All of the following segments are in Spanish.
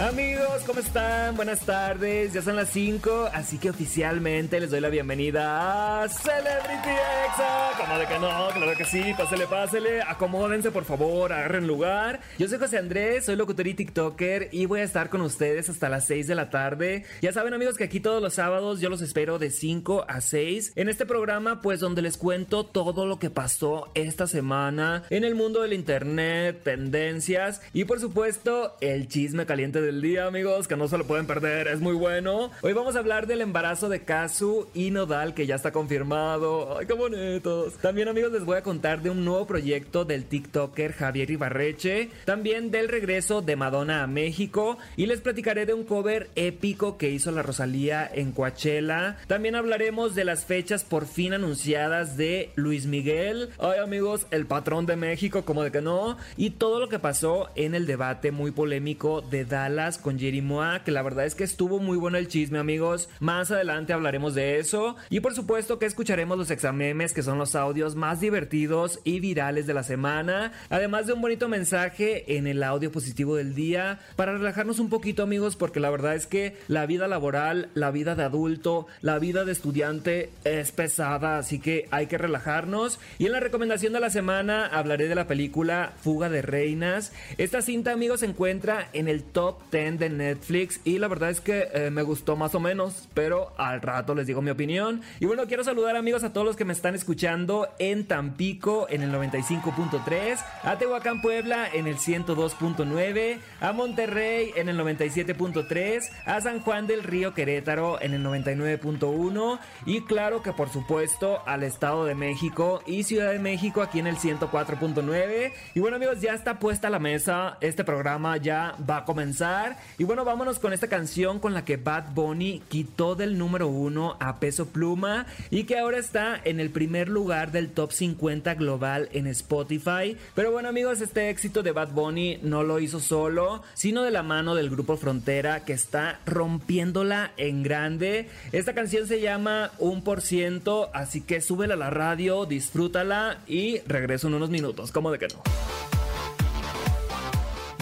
Amigos, ¿cómo están? Buenas tardes, ya son las 5, así que oficialmente les doy la bienvenida a Celebrity Exa. Como de que no, claro que sí, pásele, pásele, acomódense por favor, agarren lugar. Yo soy José Andrés, soy locutor y TikToker y voy a estar con ustedes hasta las 6 de la tarde. Ya saben amigos que aquí todos los sábados yo los espero de 5 a 6 en este programa pues donde les cuento todo lo que pasó esta semana en el mundo del internet, tendencias y por supuesto el chisme caliente de el día, amigos, que no se lo pueden perder, es muy bueno. Hoy vamos a hablar del embarazo de Kazu y Nodal, que ya está confirmado. Ay, qué bonitos. También, amigos, les voy a contar de un nuevo proyecto del TikToker Javier Ibarreche. También del regreso de Madonna a México. Y les platicaré de un cover épico que hizo la Rosalía en Coachella. También hablaremos de las fechas por fin anunciadas de Luis Miguel. Ay, amigos, el patrón de México, como de que no. Y todo lo que pasó en el debate muy polémico de Dallas con Jerry Moa, que la verdad es que estuvo muy bueno el chisme, amigos. Más adelante hablaremos de eso. Y por supuesto que escucharemos los examemes, que son los audios más divertidos y virales de la semana. Además de un bonito mensaje en el audio positivo del día, para relajarnos un poquito, amigos, porque la verdad es que la vida laboral, la vida de adulto, la vida de estudiante es pesada, así que hay que relajarnos. Y en la recomendación de la semana hablaré de la película Fuga de Reinas. Esta cinta, amigos, se encuentra en el top de Netflix y la verdad es que eh, me gustó más o menos, pero al rato les digo mi opinión. Y bueno, quiero saludar amigos a todos los que me están escuchando en Tampico en el 95.3, a Tehuacán Puebla en el 102.9, a Monterrey en el 97.3, a San Juan del Río Querétaro en el 99.1 y claro que por supuesto al Estado de México y Ciudad de México aquí en el 104.9. Y bueno amigos, ya está puesta la mesa, este programa ya va a comenzar. Y bueno, vámonos con esta canción con la que Bad Bunny quitó del número uno a Peso Pluma y que ahora está en el primer lugar del top 50 global en Spotify. Pero bueno amigos, este éxito de Bad Bunny no lo hizo solo, sino de la mano del grupo Frontera que está rompiéndola en grande. Esta canción se llama Un por ciento, así que súbela a la radio, disfrútala y regreso en unos minutos, como de que no.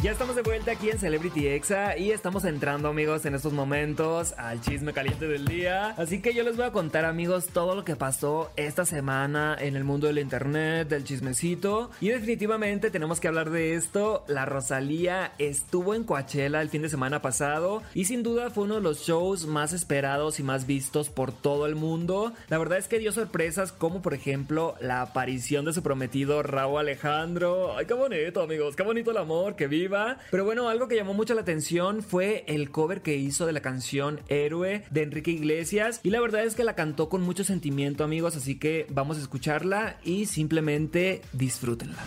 Ya estamos de vuelta aquí en Celebrity Exa y estamos entrando amigos en estos momentos al chisme caliente del día. Así que yo les voy a contar amigos todo lo que pasó esta semana en el mundo del internet, del chismecito. Y definitivamente tenemos que hablar de esto. La Rosalía estuvo en Coachella el fin de semana pasado y sin duda fue uno de los shows más esperados y más vistos por todo el mundo. La verdad es que dio sorpresas como por ejemplo la aparición de su prometido Raúl Alejandro. Ay, qué bonito amigos, qué bonito el amor que vive pero bueno, algo que llamó mucho la atención fue el cover que hizo de la canción Héroe de Enrique Iglesias. Y la verdad es que la cantó con mucho sentimiento, amigos. Así que vamos a escucharla y simplemente disfrútenla.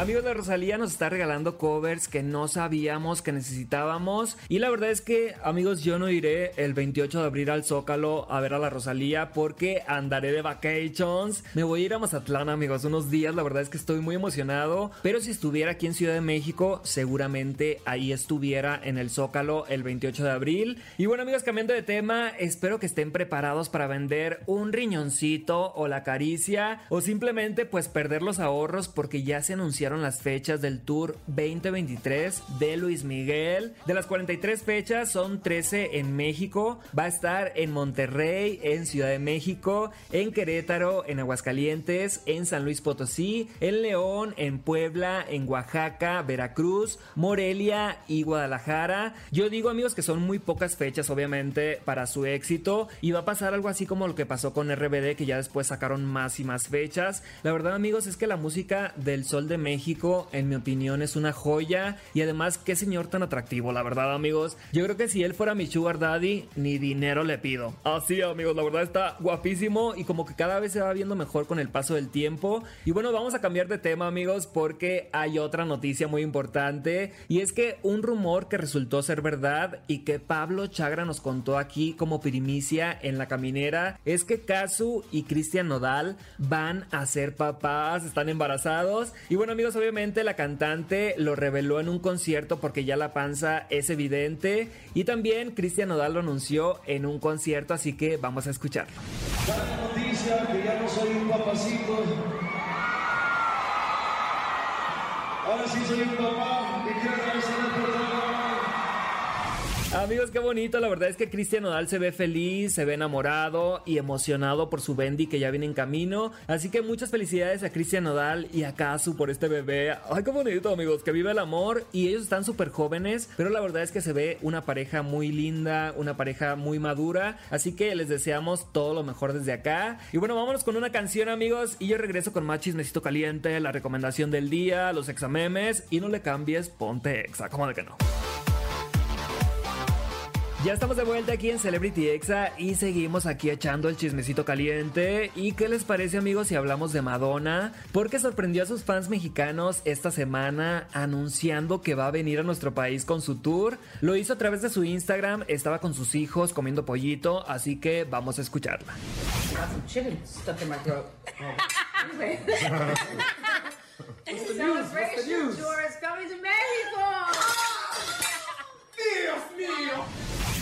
Amigos, de Rosalía nos está regalando covers que no sabíamos que necesitábamos. Y la verdad es que, amigos, yo no iré el 28 de abril al Zócalo a ver a la Rosalía porque andaré de vacations. Me voy a ir a Mazatlán, amigos, unos días. La verdad es que estoy muy emocionado. Pero si estuviera aquí en Ciudad de México, seguramente ahí estuviera en el Zócalo el 28 de abril. Y bueno, amigos, cambiando de tema, espero que estén preparados para vender un riñoncito o la caricia o simplemente pues perder los ahorros porque ya se anunciaron las fechas del Tour 2023 de Luis Miguel. De las 43 fechas son 13 en México. Va a estar en Monterrey, en Ciudad de México, en Querétaro, en Aguascalientes, en San Luis Potosí, en León, en Puebla, en Oaxaca, Veracruz, Morelia y Guadalajara. Yo digo amigos que son muy pocas fechas obviamente para su éxito y va a pasar algo así como lo que pasó con RBD que ya después sacaron más y más fechas. La verdad amigos es que la música del Sol de México México, en mi opinión, es una joya. Y además, qué señor tan atractivo, la verdad, amigos. Yo creo que si él fuera mi sugar daddy, ni dinero le pido. Así, amigos, la verdad está guapísimo y como que cada vez se va viendo mejor con el paso del tiempo. Y bueno, vamos a cambiar de tema, amigos, porque hay otra noticia muy importante. Y es que un rumor que resultó ser verdad y que Pablo Chagra nos contó aquí como primicia en la caminera es que Kazu y Cristian Nodal van a ser papás, están embarazados. Y bueno, amigos, obviamente la cantante lo reveló en un concierto porque ya la panza es evidente. Y también Cristian Nodal lo anunció en un concierto, así que vamos a escucharlo. noticia que ya no soy un papacito. Ahora sí soy un papá y quiero. Amigos, qué bonito. La verdad es que Cristian Nodal se ve feliz, se ve enamorado y emocionado por su Bendy que ya viene en camino. Así que muchas felicidades a Cristian Nodal y a Kazu por este bebé. Ay, qué bonito, amigos. Que vive el amor y ellos están súper jóvenes. Pero la verdad es que se ve una pareja muy linda, una pareja muy madura. Así que les deseamos todo lo mejor desde acá. Y bueno, vámonos con una canción, amigos. Y yo regreso con más chismecito caliente, la recomendación del día, los examemes. Y no le cambies, ponte exa. ¿Cómo de que no? Ya estamos de vuelta aquí en Celebrity Exa y seguimos aquí echando el chismecito caliente. ¿Y qué les parece amigos si hablamos de Madonna? Porque sorprendió a sus fans mexicanos esta semana anunciando que va a venir a nuestro país con su tour. Lo hizo a través de su Instagram, estaba con sus hijos comiendo pollito, así que vamos a escucharla.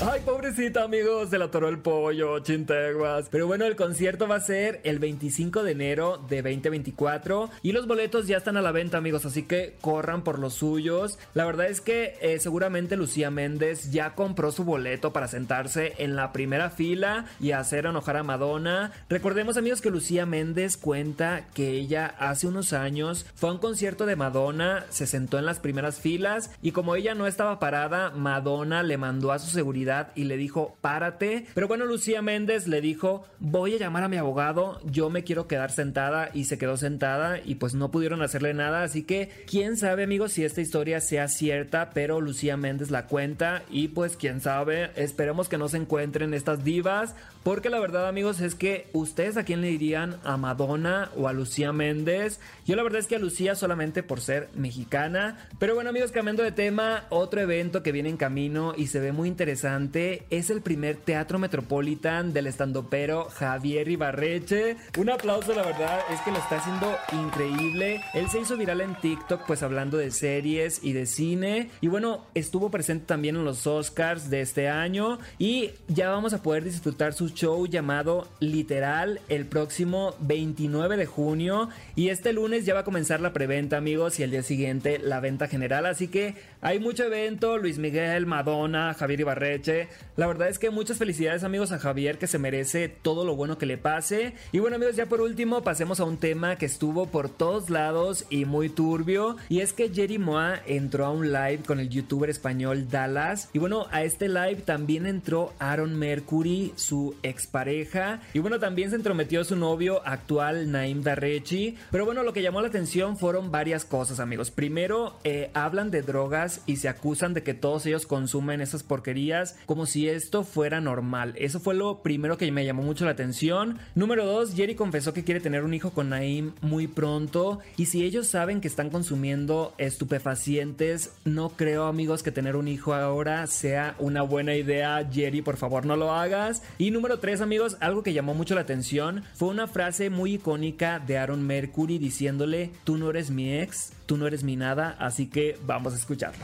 Ay, pobrecita, amigos, se la atoró el pollo, chinteguas. Pero bueno, el concierto va a ser el 25 de enero de 2024 y los boletos ya están a la venta, amigos, así que corran por los suyos. La verdad es que eh, seguramente Lucía Méndez ya compró su boleto para sentarse en la primera fila y hacer enojar a Madonna. Recordemos, amigos, que Lucía Méndez cuenta que ella hace unos años fue a un concierto de Madonna, se sentó en las primeras filas y como ella no estaba parada, Madonna le mandó a su seguridad y le dijo, párate. Pero bueno, Lucía Méndez le dijo, voy a llamar a mi abogado, yo me quiero quedar sentada y se quedó sentada y pues no pudieron hacerle nada. Así que quién sabe amigos si esta historia sea cierta, pero Lucía Méndez la cuenta y pues quién sabe, esperemos que no se encuentren estas divas. Porque la verdad amigos es que ustedes a quién le dirían a Madonna o a Lucía Méndez. Yo la verdad es que a Lucía solamente por ser mexicana. Pero bueno amigos, cambiando de tema, otro evento que viene en camino y se ve muy interesante es el primer teatro metropolitan del estandopero Javier Ibarreche. Un aplauso, la verdad, es que lo está haciendo increíble. Él se hizo viral en TikTok, pues hablando de series y de cine. Y bueno, estuvo presente también en los Oscars de este año. Y ya vamos a poder disfrutar su show llamado Literal el próximo 29 de junio. Y este lunes ya va a comenzar la preventa, amigos, y el día siguiente la venta general. Así que hay mucho evento. Luis Miguel, Madonna, Javier Ibarreche la verdad es que muchas felicidades amigos a Javier que se merece todo lo bueno que le pase. Y bueno amigos, ya por último pasemos a un tema que estuvo por todos lados y muy turbio. Y es que Jerry Moa entró a un live con el youtuber español Dallas. Y bueno, a este live también entró Aaron Mercury, su expareja. Y bueno, también se entrometió su novio actual, Naim Darrechi. Pero bueno, lo que llamó la atención fueron varias cosas amigos. Primero, eh, hablan de drogas y se acusan de que todos ellos consumen esas porquerías como si esto fuera normal. Eso fue lo primero que me llamó mucho la atención. Número 2, Jerry confesó que quiere tener un hijo con Naim muy pronto. Y si ellos saben que están consumiendo estupefacientes, no creo amigos que tener un hijo ahora sea una buena idea. Jerry, por favor no lo hagas. Y número 3 amigos, algo que llamó mucho la atención fue una frase muy icónica de Aaron Mercury diciéndole, tú no eres mi ex, tú no eres mi nada, así que vamos a escucharlo.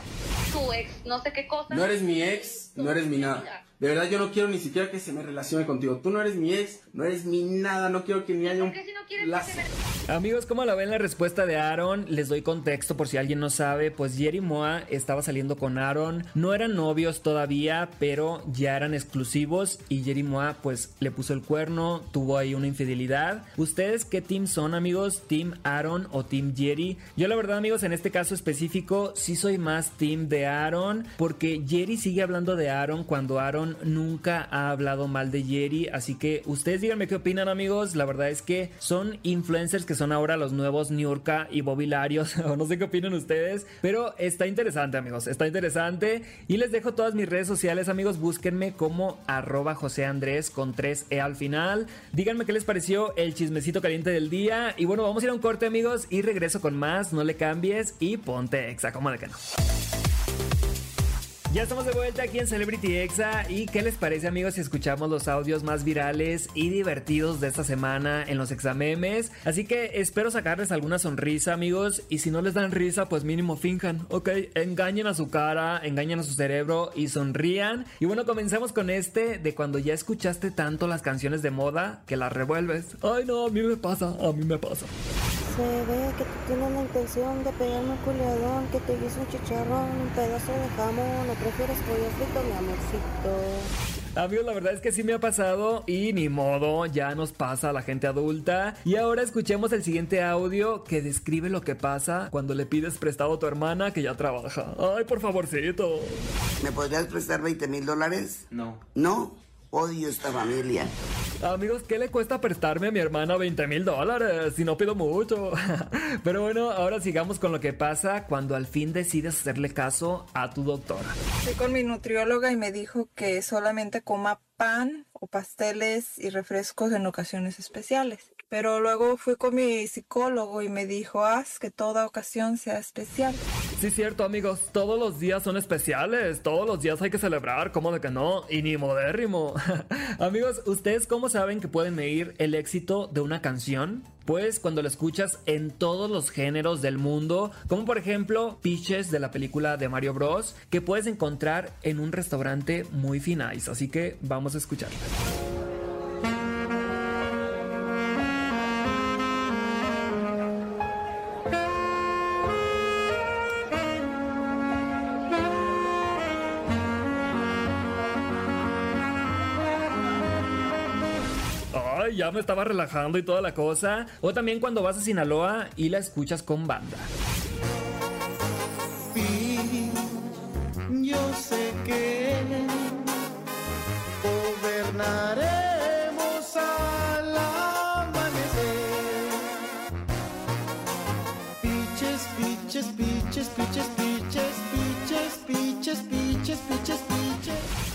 Tu ex, no sé qué cosa. No eres mi ex, no eres mi nada. De verdad yo no quiero ni siquiera que se me relacione contigo. Tú no eres mi ex, no eres mi nada, no quiero que ni haya un ¿Por qué si no quieres lazo. que se me- Amigos, ¿cómo la ven la respuesta de Aaron? Les doy contexto por si alguien no sabe. Pues Jerry Moa estaba saliendo con Aaron. No eran novios todavía, pero ya eran exclusivos. Y Jerry Moa, pues le puso el cuerno, tuvo ahí una infidelidad. ¿Ustedes qué team son, amigos? ¿Team Aaron o Team Jerry? Yo, la verdad, amigos, en este caso específico, sí soy más team de Aaron. Porque Jerry sigue hablando de Aaron cuando Aaron nunca ha hablado mal de Jerry, así que ustedes díganme qué opinan amigos, la verdad es que son influencers que son ahora los nuevos Niurka y Bobilarios, o no sé qué opinan ustedes, pero está interesante amigos, está interesante. Y les dejo todas mis redes sociales amigos, búsquenme como arroba José Andrés con 3E al final, díganme qué les pareció el chismecito caliente del día. Y bueno, vamos a ir a un corte amigos y regreso con más, no le cambies y ponte exa, como de que no. Ya estamos de vuelta aquí en Celebrity Exa y ¿qué les parece amigos si escuchamos los audios más virales y divertidos de esta semana en los examemes? Así que espero sacarles alguna sonrisa amigos y si no les dan risa pues mínimo finjan, ok, engañen a su cara, engañen a su cerebro y sonrían. Y bueno, comencemos con este de cuando ya escuchaste tanto las canciones de moda que las revuelves. Ay no, a mí me pasa, a mí me pasa. Se ve que tú tienes la intención de pegarme un culeadón, que te hizo un chicharrón, un pedazo de jamón, o prefieres pollo frito, mi amorcito. Amigos, la verdad es que sí me ha pasado y ni modo, ya nos pasa a la gente adulta. Y ahora escuchemos el siguiente audio que describe lo que pasa cuando le pides prestado a tu hermana que ya trabaja. Ay, por favorcito. ¿Me podrías prestar 20 mil dólares? No. No. Odio esta familia. Amigos, ¿qué le cuesta prestarme a mi hermana 20 mil dólares? Si no pido mucho. Pero bueno, ahora sigamos con lo que pasa cuando al fin decides hacerle caso a tu doctora. Fui con mi nutrióloga y me dijo que solamente coma pan o pasteles y refrescos en ocasiones especiales. Pero luego fui con mi psicólogo y me dijo, haz que toda ocasión sea especial. Sí, cierto, amigos, todos los días son especiales, todos los días hay que celebrar, ¿cómo de que no? Y ni modérrimo. amigos, ¿ustedes cómo saben que pueden medir el éxito de una canción? Pues cuando la escuchas en todos los géneros del mundo, como por ejemplo Peaches de la película de Mario Bros, que puedes encontrar en un restaurante muy finais. Así que vamos a ya me estaba relajando y toda la cosa. O también cuando vas a Sinaloa y la escuchas con banda. Yo sé que gobernaremos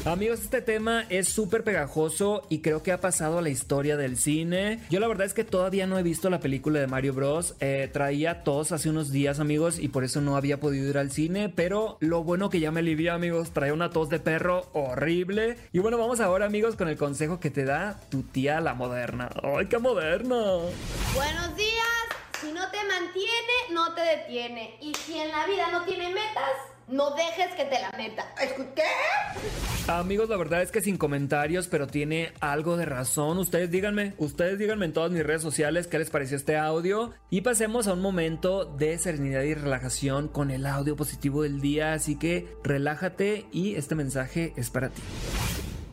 Amigos, este tema es súper pegajoso y creo que ha pasado a la historia del cine. Yo la verdad es que todavía no he visto la película de Mario Bros. Eh, traía tos hace unos días, amigos, y por eso no había podido ir al cine. Pero lo bueno que ya me alivié, amigos, traía una tos de perro horrible. Y bueno, vamos ahora, amigos, con el consejo que te da tu tía la moderna. ¡Ay, qué moderna! Buenos días. Si no te mantiene, no te detiene. Y si en la vida no tiene metas, no dejes que te la meta. ¿Escuché? Amigos, la verdad es que sin comentarios, pero tiene algo de razón. Ustedes díganme, ustedes díganme en todas mis redes sociales qué les pareció este audio. Y pasemos a un momento de serenidad y relajación con el audio positivo del día. Así que relájate y este mensaje es para ti.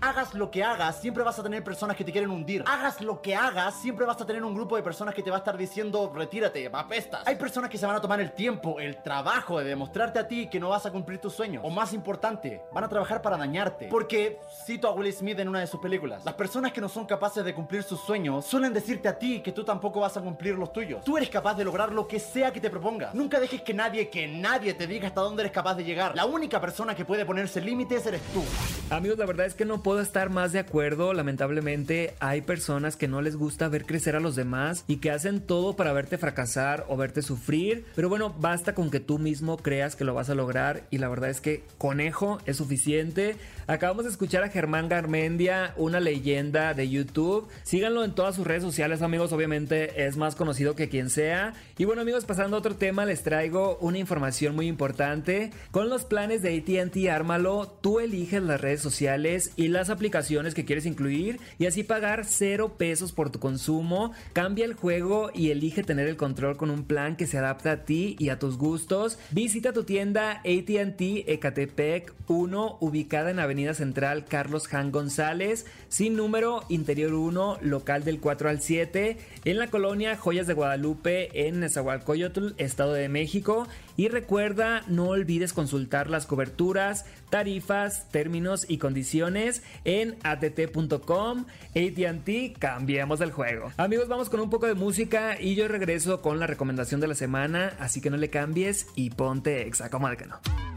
Hagas lo que hagas, siempre vas a tener personas que te quieren hundir. Hagas lo que hagas, siempre vas a tener un grupo de personas que te va a estar diciendo, retírate, apestas. Hay personas que se van a tomar el tiempo, el trabajo de demostrarte a ti que no vas a cumplir tus sueños. O más importante, van a trabajar para dañarte. Porque, cito a Will Smith en una de sus películas, las personas que no son capaces de cumplir sus sueños suelen decirte a ti que tú tampoco vas a cumplir los tuyos. Tú eres capaz de lograr lo que sea que te propongas. Nunca dejes que nadie, que nadie te diga hasta dónde eres capaz de llegar. La única persona que puede ponerse límites eres tú. Amigos, la verdad es que no puedo estar más de acuerdo. Lamentablemente hay personas que no les gusta ver crecer a los demás y que hacen todo para verte fracasar o verte sufrir. Pero bueno, basta con que tú mismo creas que lo vas a lograr y la verdad es que conejo es suficiente. Acabamos de escuchar a Germán Garmendia, una leyenda de YouTube. Síganlo en todas sus redes sociales, amigos. Obviamente es más conocido que quien sea. Y bueno, amigos, pasando a otro tema, les traigo una información muy importante. Con los planes de ATT Ármalo, tú eliges las redes sociales y las aplicaciones que quieres incluir y así pagar cero pesos por tu consumo. Cambia el juego y elige tener el control con un plan que se adapta a ti y a tus gustos. Visita tu tienda ATT Ecatepec 1, ubicada en Avenida Central Carlos Han González, sin número, interior 1, local del 4 al 7, en la colonia Joyas de Guadalupe, en Nezahualcóyotl, Estado de México. Y recuerda, no olvides consultar las coberturas, tarifas, términos y condiciones en att.com. ATT, cambiemos el juego. Amigos, vamos con un poco de música y yo regreso con la recomendación de la semana, así que no le cambies y ponte exa, como que no.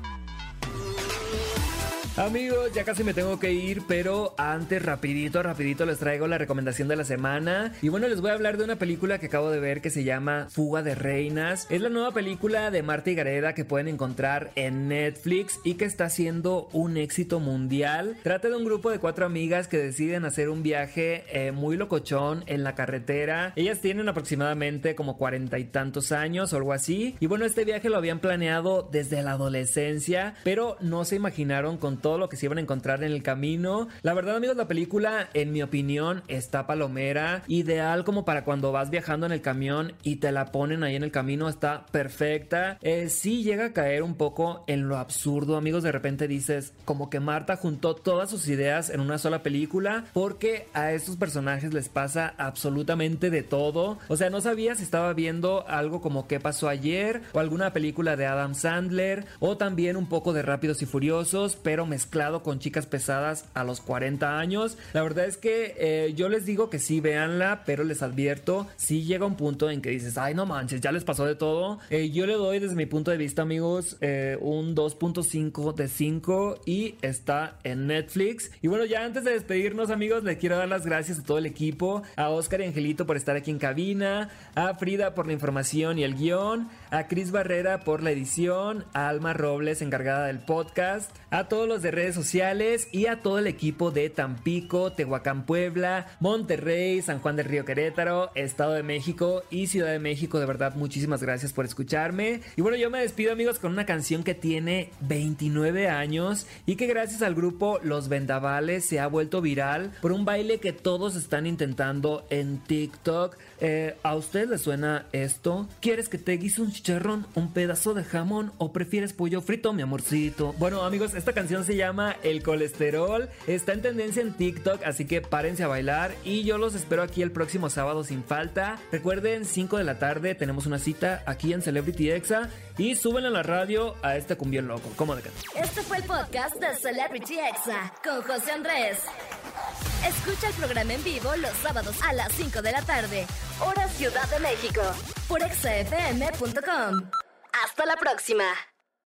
Amigos, ya casi me tengo que ir, pero antes rapidito, rapidito les traigo la recomendación de la semana. Y bueno, les voy a hablar de una película que acabo de ver que se llama Fuga de Reinas. Es la nueva película de Marta y Gareda que pueden encontrar en Netflix y que está siendo un éxito mundial. Trata de un grupo de cuatro amigas que deciden hacer un viaje eh, muy locochón en la carretera. Ellas tienen aproximadamente como cuarenta y tantos años o algo así. Y bueno, este viaje lo habían planeado desde la adolescencia, pero no se imaginaron con todo lo que se iban a encontrar en el camino. La verdad, amigos, la película, en mi opinión, está palomera. Ideal como para cuando vas viajando en el camión y te la ponen ahí en el camino. Está perfecta. Eh, sí llega a caer un poco en lo absurdo, amigos. De repente dices, como que Marta juntó todas sus ideas en una sola película. Porque a estos personajes les pasa absolutamente de todo. O sea, no sabía si estaba viendo algo como qué pasó ayer. O alguna película de Adam Sandler. O también un poco de Rápidos y Furiosos. Pero mezclado con chicas pesadas a los 40 años. La verdad es que eh, yo les digo que sí, véanla, pero les advierto, si llega un punto en que dices, ay, no manches, ya les pasó de todo. Eh, yo le doy desde mi punto de vista, amigos, eh, un 2.5 de 5 y está en Netflix. Y bueno, ya antes de despedirnos, amigos, les quiero dar las gracias a todo el equipo, a Oscar y Angelito por estar aquí en cabina, a Frida por la información y el guion, a Cris Barrera por la edición, a Alma Robles encargada del podcast, a todos los de redes sociales y a todo el equipo de Tampico, Tehuacán, Puebla, Monterrey, San Juan del Río Querétaro, Estado de México y Ciudad de México. De verdad, muchísimas gracias por escucharme. Y bueno, yo me despido amigos con una canción que tiene 29 años y que gracias al grupo Los Vendavales se ha vuelto viral por un baile que todos están intentando en TikTok. Eh, ¿A usted le suena esto? ¿Quieres que te guise un chicharrón, un pedazo de jamón o prefieres pollo frito, mi amorcito? Bueno amigos, esta canción se llama El Colesterol. Está en tendencia en TikTok, así que párense a bailar. Y yo los espero aquí el próximo sábado sin falta. Recuerden, 5 de la tarde tenemos una cita aquí en Celebrity Exa. Y suben a la radio a este cumbión loco. ¿Cómo de? Este fue el podcast de Celebrity Exa con José Andrés. Escucha el programa en vivo los sábados a las 5 de la tarde, hora Ciudad de México, por exafm.com. Hasta la próxima.